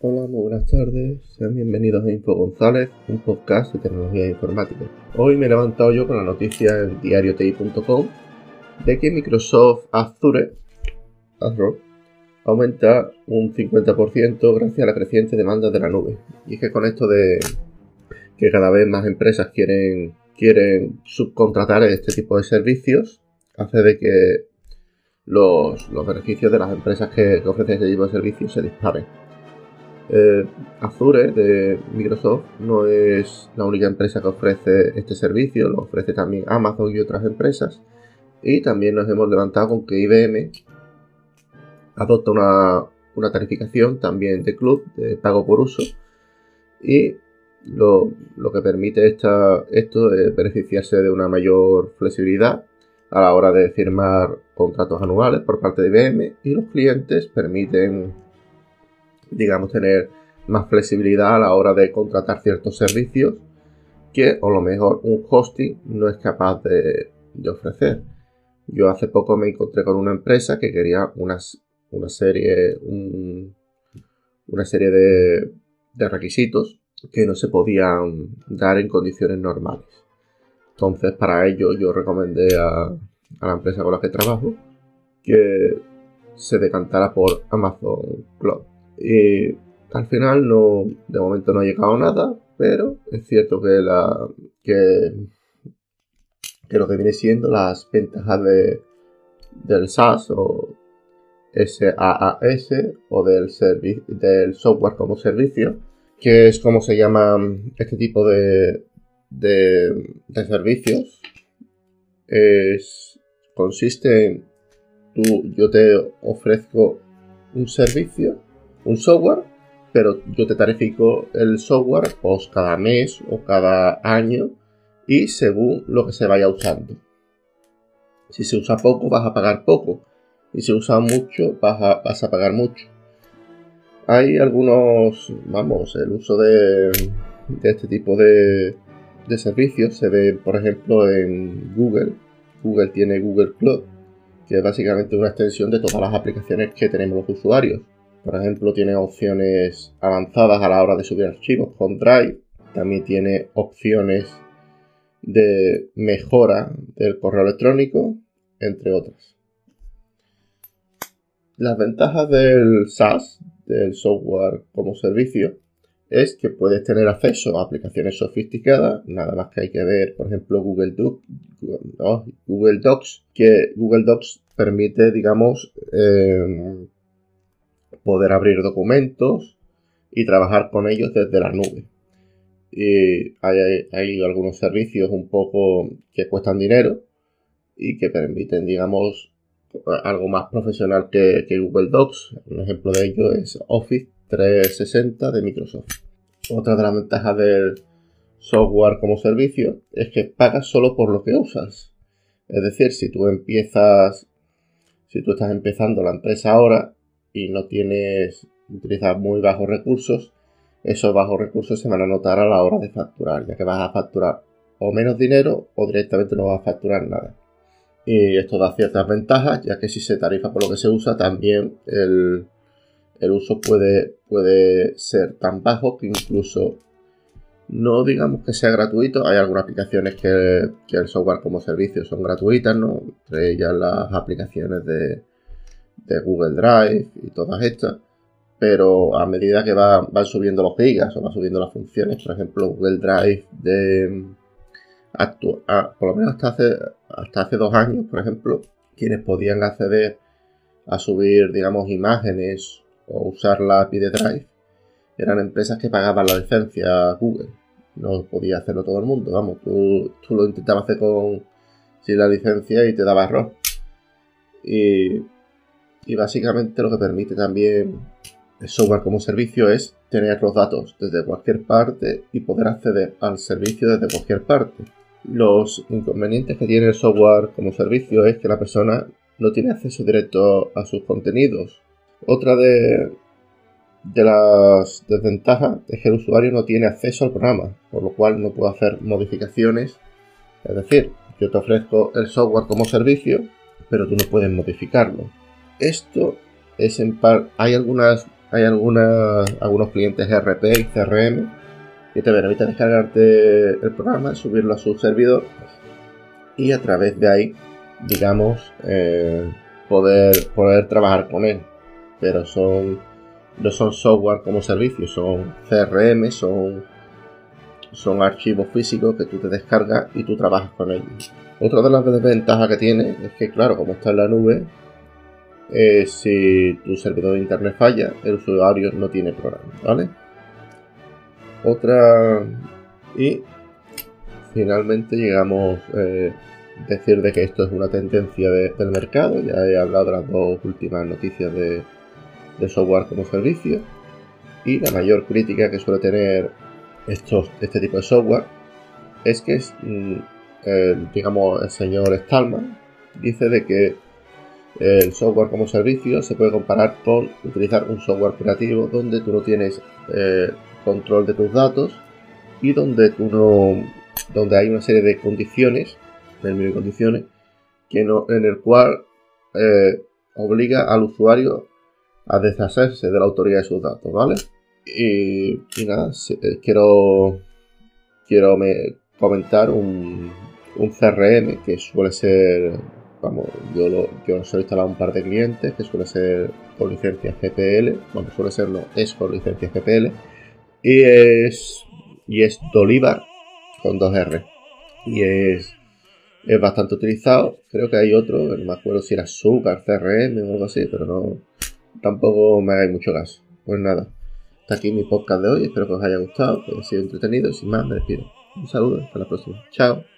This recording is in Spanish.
Hola, muy buenas tardes. Sean bienvenidos a Info González, un podcast de tecnología informática. Hoy me he levantado yo con la noticia en diarioti.com de que Microsoft Azure, Azure aumenta un 50% gracias a la creciente demanda de la nube. Y es que con esto de que cada vez más empresas quieren, quieren subcontratar este tipo de servicios, hace de que los, beneficios de las empresas que, ofrecen este tipo de servicios se disparen. Eh, Azure de Microsoft no es la única empresa que ofrece este servicio, lo ofrece también Amazon y otras empresas. Y también nos hemos levantado con que IBM adopta una, tarificación también de club, de pago por uso. Y lo, que permite esta, esto es beneficiarse de una mayor flexibilidad a la hora de firmar contratos anuales por parte de IBM y los clientes permiten, digamos, tener más flexibilidad a la hora de contratar ciertos servicios que a lo mejor un hosting no es capaz de, ofrecer. Yo hace poco me encontré con una empresa que quería unas, una serie, una serie de, de requisitos que no se podían dar en condiciones normales. Entonces, para ello, yo recomendé a, la empresa con la que trabajo que se decantara por Amazon Cloud. Y al final, no, de momento no ha llegado nada, pero es cierto que, la, que, lo que viene siendo las ventajas de, del SaaS o SaaS o del, software como servicio, que es como se llama este tipo de, de, servicios es, consiste en tú, yo te ofrezco un servicio, un software, pero yo te tarifico el software pues, cada mes o cada año y según lo que se vaya usando. Si se usa poco, vas a pagar poco. Y si usa mucho, vas a, pagar mucho. Hay algunos, vamos, el uso de, de este tipo de, de servicios se ve, por ejemplo, en Google. Google tiene Google Cloud, que es básicamente una extensión de todas las aplicaciones que tenemos los usuarios. Por ejemplo, tiene opciones avanzadas a la hora de subir archivos con Drive. También tiene opciones de mejora del correo electrónico, entre otras. Las ventajas del SaaS, del software como servicio, es que puedes tener acceso a aplicaciones sofisticadas, nada más que hay que ver, por ejemplo, Google, Docs, que Google Docs permite, digamos, em, poder abrir documentos y trabajar con ellos desde la nube. Y hay, algunos servicios un poco que cuestan dinero y que permiten, digamos, algo más profesional que Google Docs. Un ejemplo de ello es Office 360 de Microsoft. Otra de las ventajas del software como servicio es que pagas solo por lo que usas. Es decir, si tú empiezas, si tú estás empezando la empresa ahora y no tienes, utilizas muy bajos recursos, esos bajos recursos se van a notar a la hora de facturar, ya que vas a facturar o menos dinero o directamente no vas a facturar nada. Y esto da ciertas ventajas, ya que si se tarifa por lo que se usa, también el, el uso puede, puede ser tan bajo que incluso no digamos que sea gratuito. Hay algunas aplicaciones que, el software como servicio son gratuitas, ¿no? Entre ellas las aplicaciones de, Google Drive y todas estas. Pero a medida que van subiendo los gigas o van subiendo las funciones, por ejemplo, Google Drive de ah, por lo menos hasta hace, hasta hace dos años, por ejemplo, quienes podían acceder a subir, digamos, imágenes o usar la API de Drive, eran empresas que pagaban la licencia a Google. No podía hacerlo todo el mundo, vamos, tú, lo intentabas hacer con sin la licencia y te daba error. Y, y básicamente lo que permite también el software como servicio es tener los datos desde cualquier parte y poder acceder al servicio desde cualquier parte. Los inconvenientes que tiene el software como servicio es que la persona no tiene acceso directo a sus contenidos otra de, las desventajas es que el usuario no tiene acceso al programa, por lo cual no puede hacer modificaciones. Es decir, yo te ofrezco el software como servicio, pero tú no puedes modificarlo. Esto es en par. Hay algunas hay algunos clientes RP y CRM que te permiten descargarte el programa, subirlo a su servidor y a través de ahí, digamos, eh, poder, poder trabajar con él. Pero son no son software como servicio, son CRM, son, son archivos físicos que tú te descargas y tú trabajas con ellos. Otra de las desventajas que tiene es que, claro, como está en la nube, eh, si tu servidor de internet falla, el usuario no tiene programa, ¿vale? Otra. Y finalmente llegamos a eh, decir de que esto es una tendencia del mercado. Ya he hablado de las dos últimas noticias de, software como servicio. Y la mayor crítica que suele tener estos, este tipo de software es que, mm, digamos, el señor Stallman dice de que el software como servicio se puede comparar con utilizar un software operativo donde tú no tienes eh, control de tus datos y donde tú no, donde hay una serie de condiciones, de condiciones, que no, en el cual eh, obliga al usuario a deshacerse de la autoridad de sus datos, ¿vale? Y, nada, eh, quiero, quiero me, comentar un, un CRM que suele ser vamos, yo lo, yo he instalado un par de clientes que suele ser con licencia GPL, bueno, suele ser no, es con licencia GPL, y es, y es con 2R, y es, es bastante utilizado, creo que hay otro, no me acuerdo si era Sugar, CRM o algo así, pero no, tampoco me hagáis mucho caso, pues nada. Hasta aquí mi podcast de hoy, espero que os haya gustado, que haya sido entretenido y sin más me despido. Un saludo, hasta la próxima. Chao.